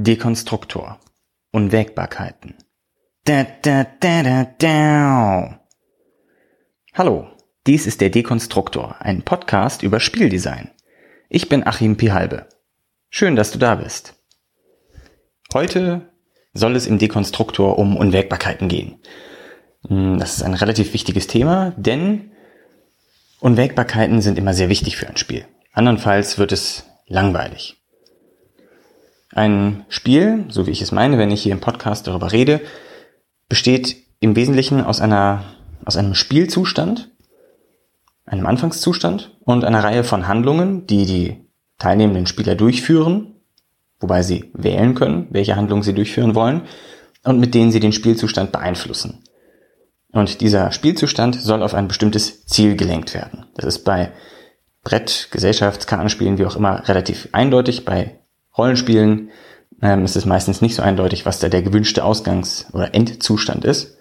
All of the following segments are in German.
Dekonstruktor. Unwägbarkeiten. Da, da, da, da, da. Hallo, dies ist der Dekonstruktor, ein Podcast über Spieldesign. Ich bin Achim Pihalbe. Schön, dass du da bist. Heute soll es im Dekonstruktor um Unwägbarkeiten gehen. Hm, das ist ein relativ wichtiges Thema, denn Unwägbarkeiten sind immer sehr wichtig für ein Spiel. Andernfalls wird es langweilig. Ein Spiel, so wie ich es meine, wenn ich hier im Podcast darüber rede, besteht im Wesentlichen aus einer, aus einem Spielzustand, einem Anfangszustand und einer Reihe von Handlungen, die die teilnehmenden Spieler durchführen, wobei sie wählen können, welche Handlungen sie durchführen wollen und mit denen sie den Spielzustand beeinflussen. Und dieser Spielzustand soll auf ein bestimmtes Ziel gelenkt werden. Das ist bei Brett, Gesellschafts-, Kartenspielen, wie auch immer, relativ eindeutig. Bei Rollenspielen ähm, ist es meistens nicht so eindeutig, was da der gewünschte Ausgangs- oder Endzustand ist.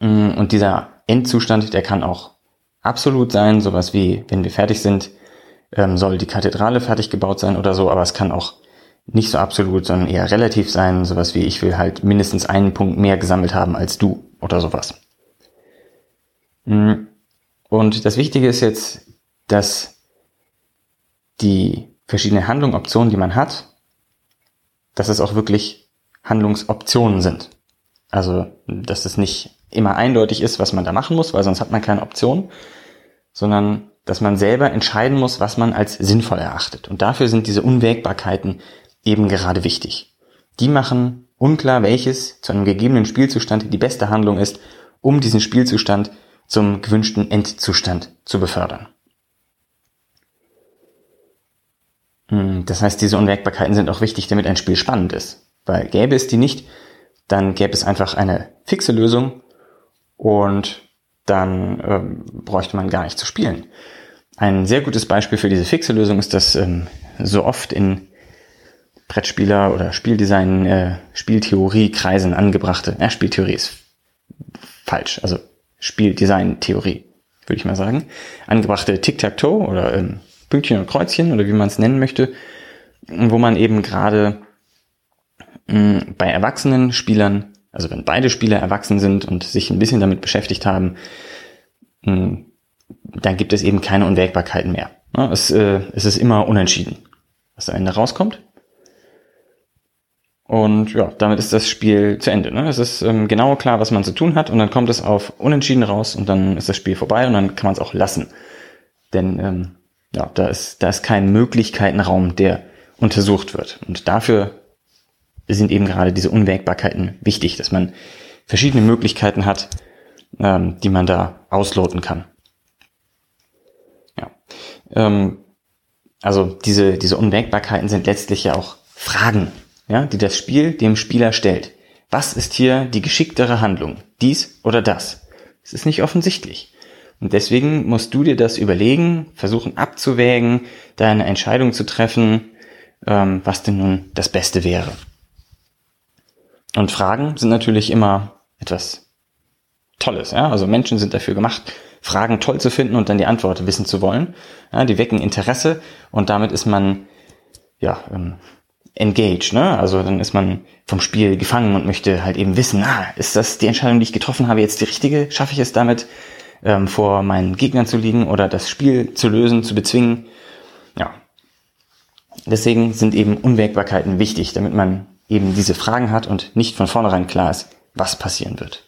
Mm, und dieser Endzustand, der kann auch absolut sein, sowas wie, wenn wir fertig sind, ähm, soll die Kathedrale fertig gebaut sein oder so, aber es kann auch nicht so absolut, sondern eher relativ sein, sowas wie, ich will halt mindestens einen Punkt mehr gesammelt haben als du oder sowas. Mm, und das Wichtige ist jetzt, dass die verschiedene Handlungsoptionen, die man hat, dass es auch wirklich Handlungsoptionen sind. Also, dass es nicht immer eindeutig ist, was man da machen muss, weil sonst hat man keine Option, sondern dass man selber entscheiden muss, was man als sinnvoll erachtet. Und dafür sind diese Unwägbarkeiten eben gerade wichtig. Die machen unklar, welches zu einem gegebenen Spielzustand die beste Handlung ist, um diesen Spielzustand zum gewünschten Endzustand zu befördern. Hm, das heißt, diese Unwägbarkeiten sind auch wichtig, damit ein Spiel spannend ist. Weil gäbe es die nicht, dann gäbe es einfach eine fixe Lösung und dann ähm, bräuchte man gar nicht zu spielen. Ein sehr gutes Beispiel für diese fixe Lösung ist das ähm, so oft in Brettspieler oder Spieldesign, äh, Spieltheorie-Kreisen angebrachte, äh, Spieltheorie ist falsch, also Spieldesign-Theorie, würde ich mal sagen, angebrachte Tic-Tac-Toe oder ähm, Pünktchen und Kreuzchen oder wie man es nennen möchte, wo man eben gerade hm, bei erwachsenen Spielern, also wenn beide Spieler erwachsen sind und sich ein bisschen damit beschäftigt haben, hm, dann gibt es eben keine Unwägbarkeiten mehr. Es, äh, es ist immer unentschieden, was am Ende rauskommt. Und ja, damit ist das Spiel zu Ende. Ne? Es ist ähm, genau klar, was man zu tun hat und dann kommt es auf Unentschieden raus und dann ist das Spiel vorbei und dann kann man es auch lassen. Denn ähm, ja, da ist, da ist kein Möglichkeitenraum, der untersucht wird. Und dafür sind eben gerade diese Unwägbarkeiten wichtig, dass man verschiedene Möglichkeiten hat, ähm, die man da ausloten kann. Ja. Ähm, also diese, diese Unwägbarkeiten sind letztlich ja auch Fragen, ja, die das Spiel dem Spieler stellt. Was ist hier die geschicktere Handlung? Dies oder das? Es ist nicht offensichtlich. Und deswegen musst du dir das überlegen, versuchen abzuwägen, deine Entscheidung zu treffen, ähm, was denn nun das Beste wäre. Und Fragen sind natürlich immer etwas Tolles. Ja? Also Menschen sind dafür gemacht, Fragen toll zu finden und dann die Antwort wissen zu wollen. Ja, die wecken Interesse und damit ist man ja ähm, engaged. Ne? Also dann ist man vom Spiel gefangen und möchte halt eben wissen, ah, ist das die Entscheidung, die ich getroffen habe, jetzt die richtige? Schaffe ich es damit? Ähm, vor meinen Gegnern zu liegen oder das Spiel zu lösen, zu bezwingen. Ja. Deswegen sind eben Unwägbarkeiten wichtig, damit man eben diese Fragen hat und nicht von vornherein klar ist, was passieren wird.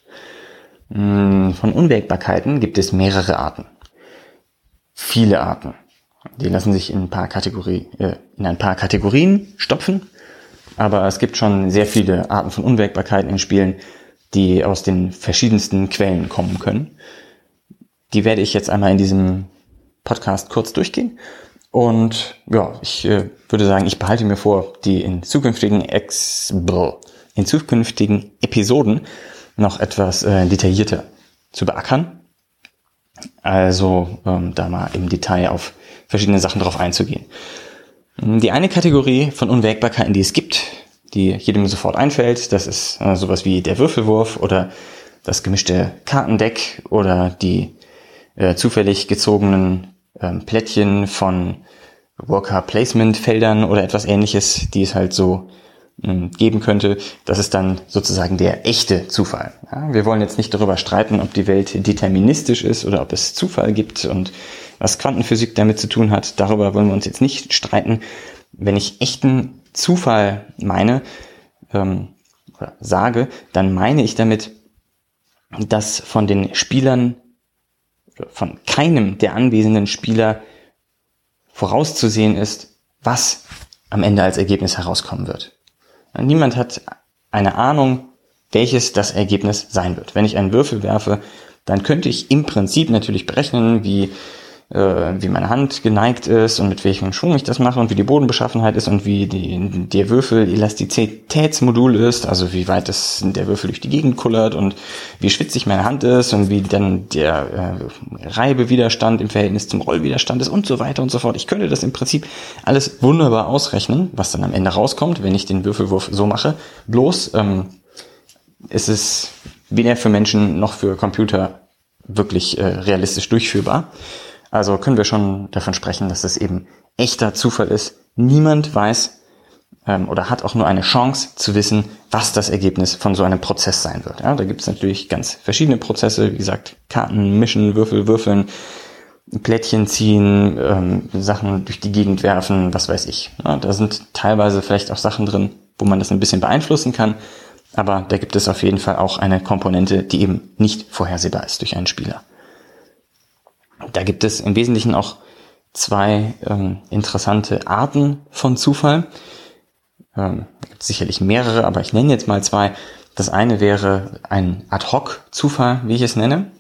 Hm, von Unwägbarkeiten gibt es mehrere Arten. Viele Arten. Die lassen sich in ein paar Kategorie, äh, in ein paar Kategorien stopfen. Aber es gibt schon sehr viele Arten von Unwägbarkeiten in Spielen, die aus den verschiedensten Quellen kommen können. Die werde ich jetzt einmal in diesem Podcast kurz durchgehen. Und ja, ich äh, würde sagen, ich behalte mir vor, die in zukünftigen Ex in zukünftigen Episoden noch etwas äh, detaillierter zu beackern. Also ähm, da mal im Detail auf verschiedene Sachen drauf einzugehen. Die eine Kategorie von Unwägbarkeiten, die es gibt, die jedem sofort einfällt, das ist äh, sowas wie der Würfelwurf oder das gemischte Kartendeck oder die äh, zufällig gezogenen ähm, Plättchen von Worker Placement Feldern oder etwas ähnliches, die es halt so hm, geben könnte, das ist dann sozusagen der echte Zufall. Ja, wir wollen jetzt nicht darüber streiten, ob die Welt deterministisch ist oder ob es Zufall gibt und was Quantenphysik damit zu tun hat. Darüber wollen wir uns jetzt nicht streiten. Wenn ich echten Zufall meine ähm, sage, dann meine ich damit, dass von den Spielern, von keinem der anwesenden Spieler vorauszusehen ist, was am Ende als Ergebnis herauskommen wird. Niemand hat eine Ahnung, welches das Ergebnis sein wird. Wenn ich einen Würfel werfe, dann könnte ich im Prinzip natürlich berechnen, wie wie meine Hand geneigt ist und mit welchem Schwung ich das mache und wie die Bodenbeschaffenheit ist und wie die, der Würfel Elastizitätsmodul ist, also wie weit es der Würfel durch die Gegend kullert und wie schwitzig meine Hand ist und wie dann der äh, Reibewiderstand im Verhältnis zum Rollwiderstand ist und so weiter und so fort. Ich könnte das im Prinzip alles wunderbar ausrechnen, was dann am Ende rauskommt, wenn ich den Würfelwurf so mache. Bloß ähm, ist es weder für Menschen noch für Computer wirklich äh, realistisch durchführbar. Also können wir schon davon sprechen, dass es eben echter Zufall ist. Niemand weiß ähm, oder hat auch nur eine Chance zu wissen, was das Ergebnis von so einem Prozess sein wird. Ja, da gibt es natürlich ganz verschiedene Prozesse, wie gesagt, Karten mischen, Würfel würfeln, Plättchen ziehen, ähm, Sachen durch die Gegend werfen, was weiß ich. Ja, da sind teilweise vielleicht auch Sachen drin, wo man das ein bisschen beeinflussen kann, aber da gibt es auf jeden Fall auch eine Komponente, die eben nicht vorhersehbar ist durch einen Spieler. Da gibt es im Wesentlichen auch zwei ähm, interessante Arten von Zufall. Ähm, gibt sicherlich mehrere, aber ich nenne jetzt mal zwei. Das eine wäre ein Ad-Hoc-Zufall, wie ich es nenne,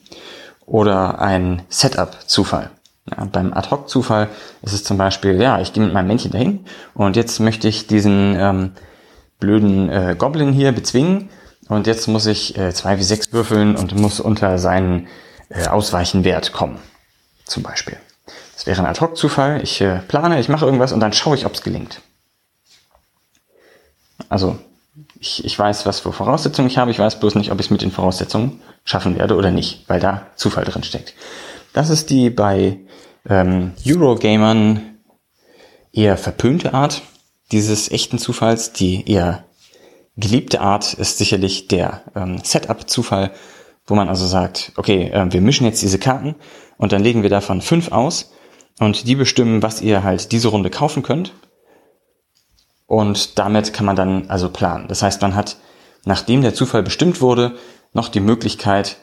oder ein Setup-Zufall. Ja, beim Ad-Hoc-Zufall ist es zum Beispiel, ja, ich gehe mit meinem Männchen dahin und jetzt möchte ich diesen ähm, blöden äh, Goblin hier bezwingen und jetzt muss ich äh, zwei wie sechs würfeln und muss unter seinen äh, Ausweichenwert kommen zum Beispiel. Das wäre ein Ad-Hoc-Zufall. Ich äh, plane, ich mache irgendwas und dann schaue ich, ob es gelingt. Also ich, ich weiß, was für Voraussetzungen ich habe. Ich weiß bloß nicht, ob ich es mit den Voraussetzungen schaffen werde oder nicht, weil da Zufall drin steckt. Das ist die bei ähm, Eurogamern eher verpönte Art dieses echten Zufalls. Die eher geliebte Art ist sicherlich der ähm, Setup-Zufall, wo man also sagt, okay, äh, wir mischen jetzt diese Karten und dann legen wir davon fünf aus und die bestimmen, was ihr halt diese Runde kaufen könnt. Und damit kann man dann also planen. Das heißt, man hat, nachdem der Zufall bestimmt wurde, noch die Möglichkeit,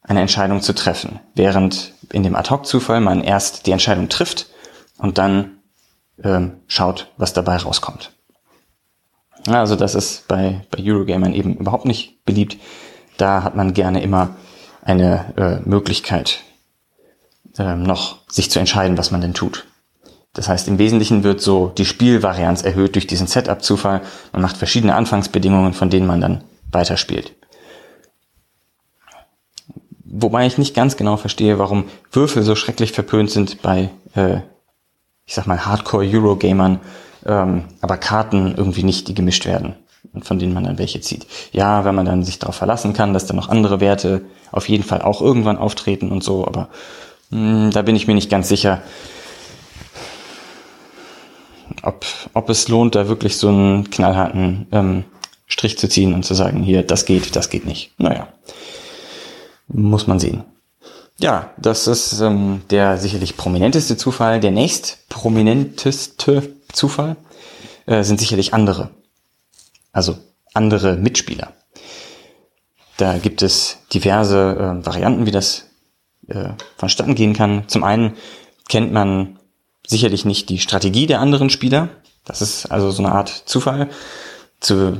eine Entscheidung zu treffen. Während in dem Ad-Hoc-Zufall man erst die Entscheidung trifft und dann ähm, schaut, was dabei rauskommt. Also das ist bei, bei Eurogamern eben überhaupt nicht beliebt. Da hat man gerne immer eine äh, Möglichkeit, ähm, noch sich zu entscheiden, was man denn tut. Das heißt, im Wesentlichen wird so die Spielvarianz erhöht durch diesen Setup-Zufall. Man macht verschiedene Anfangsbedingungen, von denen man dann weiterspielt. Wobei ich nicht ganz genau verstehe, warum Würfel so schrecklich verpönt sind bei, äh, ich sag mal, Hardcore-Eurogamern, ähm, aber Karten irgendwie nicht, die gemischt werden und von denen man dann welche zieht. Ja, wenn man dann sich darauf verlassen kann, dass dann noch andere Werte auf jeden Fall auch irgendwann auftreten und so, aber da bin ich mir nicht ganz sicher, ob, ob es lohnt, da wirklich so einen knallharten ähm, Strich zu ziehen und zu sagen, hier, das geht, das geht nicht. Naja, muss man sehen. Ja, das ist ähm, der sicherlich prominenteste Zufall. Der nächst prominenteste Zufall äh, sind sicherlich andere. Also andere Mitspieler. Da gibt es diverse äh, Varianten, wie das äh, vonstatten gehen kann. Zum einen kennt man sicherlich nicht die Strategie der anderen Spieler. Das ist also so eine Art Zufall, zu,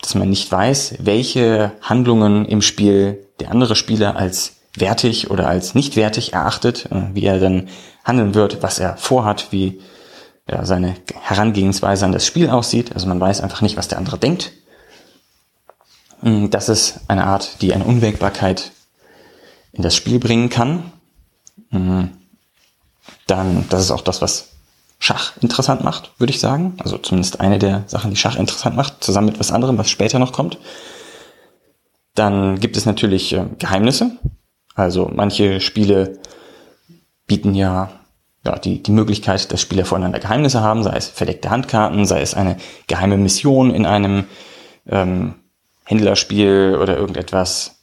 dass man nicht weiß, welche Handlungen im Spiel der andere Spieler als wertig oder als nicht wertig erachtet, äh, wie er dann handeln wird, was er vorhat, wie ja, seine Herangehensweise an das Spiel aussieht. Also man weiß einfach nicht, was der andere denkt. Das ist eine Art, die eine Unwägbarkeit in das Spiel bringen kann, mhm. dann, das ist auch das, was Schach interessant macht, würde ich sagen. Also zumindest eine der Sachen, die Schach interessant macht, zusammen mit was anderem, was später noch kommt. Dann gibt es natürlich äh, Geheimnisse. Also manche Spiele bieten ja ja, die, die Möglichkeit, dass Spieler voneinander Geheimnisse haben, sei es verdeckte Handkarten, sei es eine geheime Mission in einem ähm, Händlerspiel oder irgendetwas,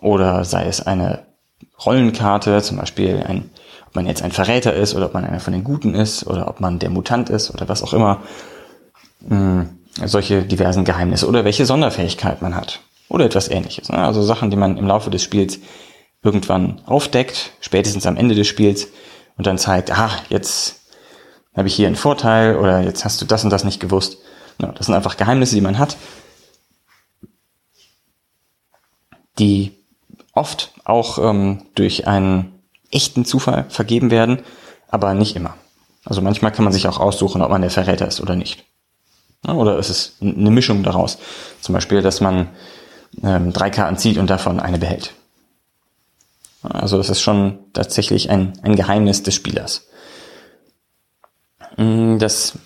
oder sei es eine Rollenkarte, zum Beispiel ein, ob man jetzt ein Verräter ist oder ob man einer von den Guten ist oder ob man der Mutant ist oder was auch immer. Hm, solche diversen Geheimnisse oder welche Sonderfähigkeit man hat oder etwas ähnliches. Ne? Also Sachen, die man im Laufe des Spiels irgendwann aufdeckt, spätestens am Ende des Spiels und dann zeigt, ah, jetzt habe ich hier einen Vorteil oder jetzt hast du das und das nicht gewusst. Ja, das sind einfach Geheimnisse, die man hat, die oft auch ähm, durch einen echten Zufall vergeben werden, aber nicht immer. Also manchmal kann man sich auch aussuchen, ob man der Verräter ist oder nicht. Oder ist es eine Mischung daraus. Zum Beispiel, dass man ähm, drei Karten zieht und davon eine behält. Also das ist schon tatsächlich ein, ein Geheimnis des Spielers. Mm, das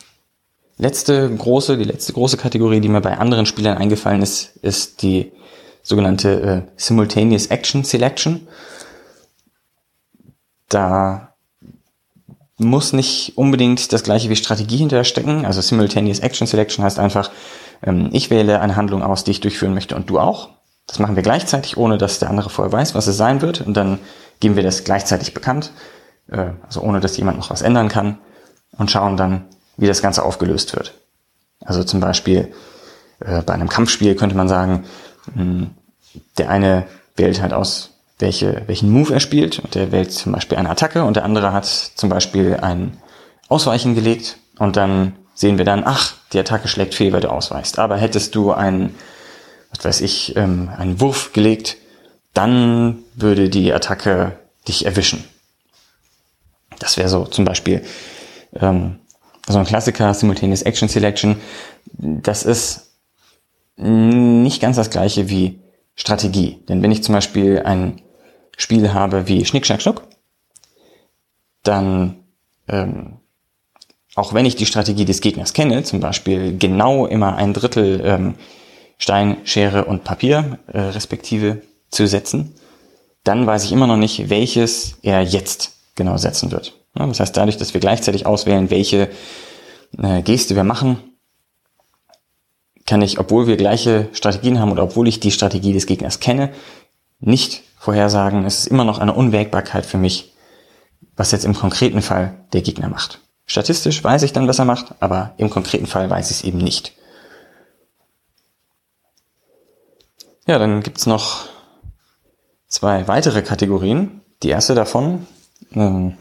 letzte große, die letzte große Kategorie, die mir bei anderen Spielern eingefallen ist, ist die sogenannte äh, Simultaneous Action Selection. Da muss nicht unbedingt das gleiche wie Strategie hinterher stecken. Also Simultaneous Action Selection heißt einfach, ähm, ich wähle eine Handlung aus, die ich durchführen möchte und du auch. Das machen wir gleichzeitig, ohne dass der andere vorher weiß, was es sein wird. Und dann geben wir das gleichzeitig bekannt, äh, also ohne dass jemand noch was ändern kann und schauen dann, wie das Ganze aufgelöst wird. Also zum Beispiel äh, bei einem Kampfspiel könnte man sagen, der eine wählt halt aus, welche, welchen Move er spielt und der wählt zum Beispiel eine Attacke und der andere hat zum Beispiel ein Ausweichen gelegt und dann sehen wir dann, ach, die Attacke schlägt fehl, weil du ausweichst. Aber hättest du einen was weiß ich, ähm, einen Wurf gelegt, dann würde die Attacke dich erwischen. Das wäre so zum Beispiel ähm, so ein Klassiker, Simultaneous Action Selection. Das ist nicht ganz das gleiche wie Strategie. Denn wenn ich zum Beispiel ein Spiel habe wie Schnick, Schnack, Schnuck, dann, ähm, auch wenn ich die Strategie des Gegners kenne, zum Beispiel genau immer ein Drittel ähm, Stein, Schere und Papier äh, respektive zu setzen, dann weiß ich immer noch nicht, welches er jetzt genau setzen wird. Ja, das heißt, dadurch, dass wir gleichzeitig auswählen, welche äh, Geste wir machen, kann ich, obwohl wir gleiche Strategien haben oder obwohl ich die Strategie des Gegners kenne, nicht vorhersagen, es ist immer noch eine Unwägbarkeit für mich, was jetzt im konkreten Fall der Gegner macht. Statistisch weiß ich dann, was er macht, aber im konkreten Fall weiß ich es eben nicht. Ja, dann gibt's noch zwei weitere Kategorien. Die erste davon ähm,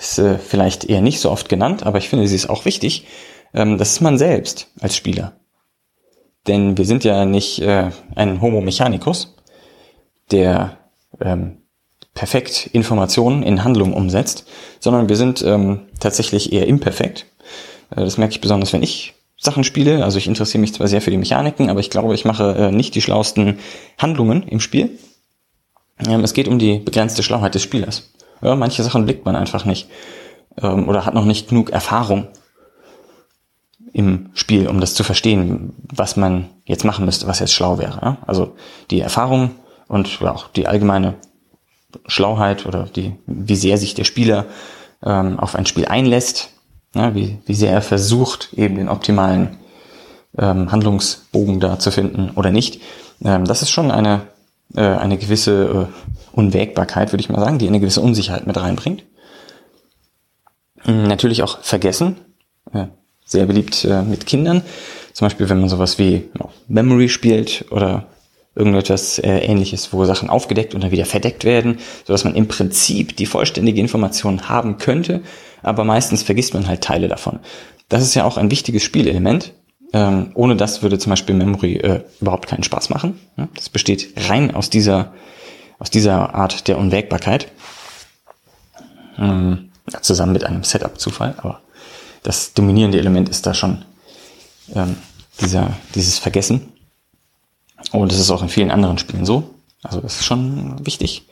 ist äh, vielleicht eher nicht so oft genannt, aber ich finde, sie ist auch wichtig. Ähm, das ist man selbst als Spieler. Denn wir sind ja nicht äh, ein Homo mechanicus, der ähm, perfekt Informationen in Handlungen umsetzt, sondern wir sind ähm, tatsächlich eher imperfekt. Äh, das merke ich besonders, wenn ich Sachen spiele. Also ich interessiere mich zwar sehr für die Mechaniken, aber ich glaube, ich mache äh, nicht die schlauesten Handlungen im Spiel. Ähm, es geht um die begrenzte Schlauheit des Spielers. Ja, manche Sachen blickt man einfach nicht ähm, oder hat noch nicht genug Erfahrung im Spiel, um das zu verstehen, was man jetzt machen müsste, was jetzt schlau wäre. Ja? Also die Erfahrung und auch die allgemeine Schlauheit oder die, wie sehr sich der Spieler ähm, auf ein Spiel einlässt, ja, wie, wie sehr er versucht, eben den optimalen ähm, Handlungsbogen da zu finden oder nicht. Ähm, das ist schon eine, äh, eine gewisse äh, Unwägbarkeit, würde ich mal sagen, die eine gewisse Unsicherheit mit reinbringt. Natürlich auch vergessen, äh, sehr beliebt äh, mit Kindern. Zum Beispiel, wenn man sowas wie ja, Memory spielt oder irgendetwas äh, ähnliches, wo Sachen aufgedeckt und dann wieder verdeckt werden, sodass man im Prinzip die vollständige Information haben könnte, aber meistens vergisst man halt Teile davon. Das ist ja auch ein wichtiges Spielelement. Ähm, ohne das würde zum Beispiel Memory äh, überhaupt keinen Spaß machen. Ja, das besteht rein aus dieser, aus dieser Art der Unwägbarkeit. Ähm, zusammen mit einem Setup-Zufall, aber das dominierende Element ist da schon ähm, dieser, dieses Vergessen. Und das ist auch in vielen anderen Spielen so. Also das ist schon wichtig.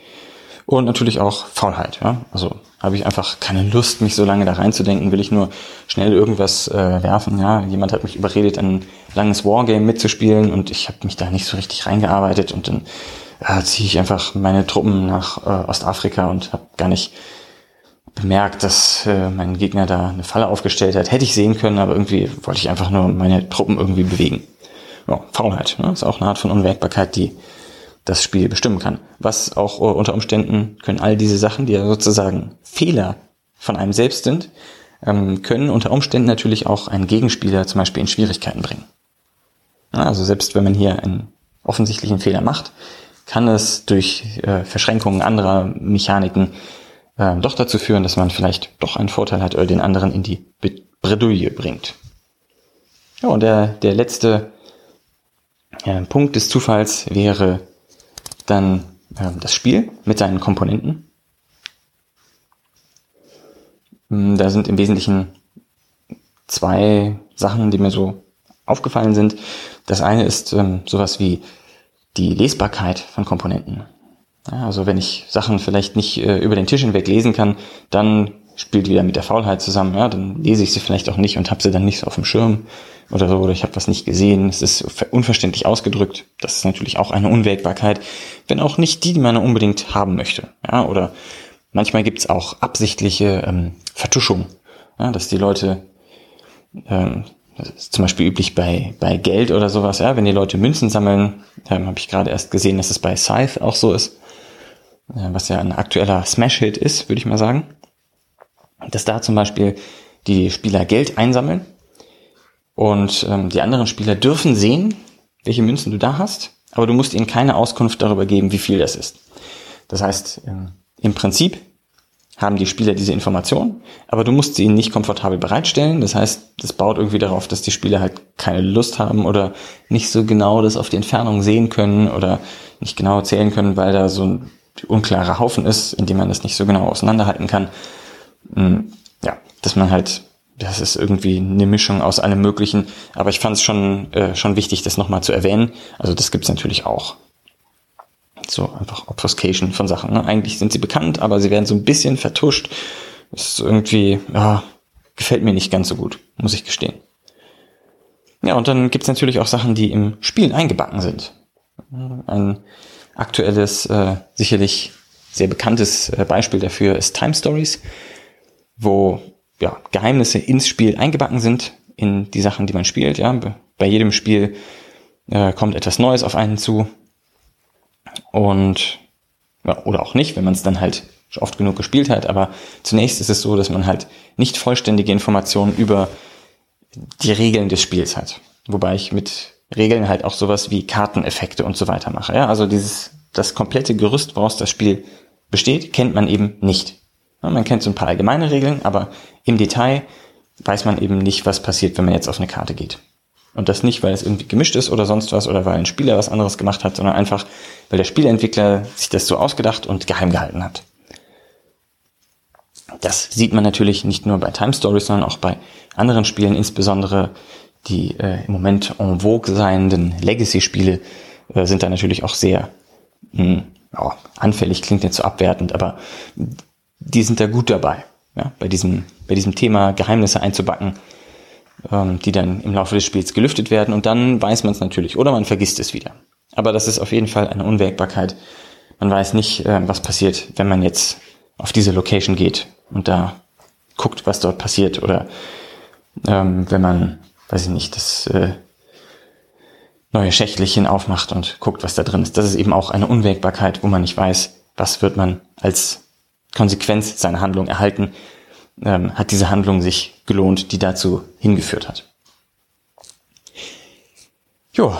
Und natürlich auch Faulheit. Ja? Also habe ich einfach keine Lust, mich so lange da reinzudenken. Will ich nur schnell irgendwas äh, werfen. Ja, jemand hat mich überredet, ein langes Wargame mitzuspielen und ich habe mich da nicht so richtig reingearbeitet und dann äh, ziehe ich einfach meine Truppen nach äh, Ostafrika und habe gar nicht bemerkt, dass äh, mein Gegner da eine Falle aufgestellt hat. Hätte ich sehen können, aber irgendwie wollte ich einfach nur meine Truppen irgendwie bewegen. Ja, Faulheit, ne? ist auch eine Art von Unwägbarkeit, die das Spiel bestimmen kann. Was auch äh, unter Umständen können all diese Sachen, die ja sozusagen Fehler von einem selbst sind, ähm, können unter Umständen natürlich auch einen Gegenspieler zum Beispiel in Schwierigkeiten bringen. Ja, also selbst wenn man hier einen offensichtlichen Fehler macht, kann es durch äh, Verschränkungen anderer Mechaniken äh, doch dazu führen, dass man vielleicht doch einen Vorteil hat oder den anderen in die Bredouille bringt. Ja, und der, der letzte äh, Punkt des Zufalls wäre dann äh, das Spiel mit seinen Komponenten. Hm, da sind im Wesentlichen zwei Sachen, die mir so aufgefallen sind. Das eine ist ähm, sowas wie die Lesbarkeit von Komponenten. Also wenn ich Sachen vielleicht nicht äh, über den Tisch hinweg lesen kann, dann spielt wieder mit der Faulheit zusammen. Ja, dann lese ich sie vielleicht auch nicht und habe sie dann nicht so auf dem Schirm oder so, oder ich habe was nicht gesehen. Es ist unverständlich ausgedrückt. Das ist natürlich auch eine Unwägbarkeit, wenn auch nicht die, die man unbedingt haben möchte. Ja, oder manchmal gibt's auch absichtliche ähm, Vertuschung, ja, dass die Leute ähm, das ist zum Beispiel üblich bei, bei Geld oder sowas, ja, wenn die Leute Münzen sammeln, ähm, habe ich gerade erst gesehen, dass es bei Scythe auch so ist, was ja ein aktueller Smash-Hit ist, würde ich mal sagen, dass da zum Beispiel die Spieler Geld einsammeln und ähm, die anderen Spieler dürfen sehen, welche Münzen du da hast, aber du musst ihnen keine Auskunft darüber geben, wie viel das ist. Das heißt, ähm, im Prinzip haben die Spieler diese Information, aber du musst sie ihnen nicht komfortabel bereitstellen. Das heißt, das baut irgendwie darauf, dass die Spieler halt keine Lust haben oder nicht so genau das auf die Entfernung sehen können oder nicht genau zählen können, weil da so ein unklarer Haufen ist, in dem man das nicht so genau auseinanderhalten kann. Hm, ja, dass man halt, das ist irgendwie eine Mischung aus allem Möglichen, aber ich fand es schon, äh, schon wichtig, das nochmal zu erwähnen. Also das gibt's natürlich auch. So einfach Obfuscation von Sachen. Ne? Eigentlich sind sie bekannt, aber sie werden so ein bisschen vertuscht. Das ist irgendwie, ja, gefällt mir nicht ganz so gut, muss ich gestehen. Ja, und dann gibt's natürlich auch Sachen, die im Spiel eingebacken sind. Ein aktuelles, äh, sicherlich sehr bekanntes äh, Beispiel dafür ist Time Stories, wo ja, Geheimnisse ins Spiel eingebacken sind, in die Sachen, die man spielt. Ja, bei jedem Spiel äh, kommt etwas Neues auf einen zu, und ja, oder auch nicht, wenn man es dann halt oft genug gespielt hat. Aber zunächst ist es so, dass man halt nicht vollständige Informationen über die Regeln des Spiels hat. Wobei ich mit Regeln halt auch sowas wie Karteneffekte und so weiter mache. Ja, also dieses, das komplette Gerüst, woraus das Spiel besteht, kennt man eben nicht. Ja, man kennt so ein paar allgemeine Regeln, aber im Detail weiß man eben nicht, was passiert, wenn man jetzt auf eine Karte geht. Und das nicht, weil es irgendwie gemischt ist oder sonst was oder weil ein Spieler was anderes gemacht hat, sondern einfach, weil der Spielentwickler sich das so ausgedacht und geheim gehalten hat. Das sieht man natürlich nicht nur bei Time Stories, sondern auch bei anderen Spielen, insbesondere die äh, im Moment en vogue seienden Legacy-Spiele äh, sind da natürlich auch sehr mh, hm, ja, anfällig, klingt jetzt so abwertend, aber die sind da gut dabei, ja, bei diesem, bei diesem Thema Geheimnisse einzubacken ähm, die dann im Laufe des Spiels gelüftet werden und dann weiß man es natürlich oder man vergisst es wieder. Aber das ist auf jeden Fall eine Unwägbarkeit. Man weiß nicht, äh, was passiert, wenn man jetzt auf diese Location geht und da guckt, was dort passiert oder ähm, wenn man, weiß ich nicht, das äh, neue Schächtelchen aufmacht und guckt, was da drin ist. Das ist eben auch eine Unwägbarkeit, wo man nicht weiß, was wird man als Konsequenz seiner Handlung erhalten, ähm, hat diese Handlung sich gelohnt, die dazu hingeführt hat. Jo,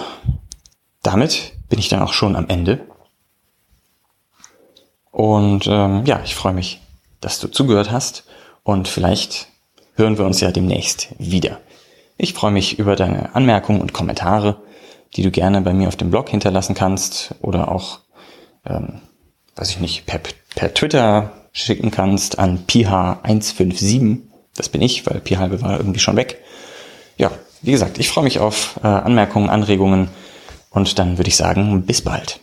damit bin ich dann auch schon am Ende. Und ähm, ja, ich freue mich, dass du zugehört hast und vielleicht hören wir uns ja demnächst wieder. Ich freue mich über deine Anmerkungen und Kommentare, die du gerne bei mir auf dem Blog hinterlassen kannst oder auch, ähm, weiß ich nicht, per, per Twitter schicken kannst an PH157. Das bin ich, weil Pi halbe war irgendwie schon weg. Ja, wie gesagt, ich freue mich auf äh, Anmerkungen, Anregungen und dann würde ich sagen, bis bald.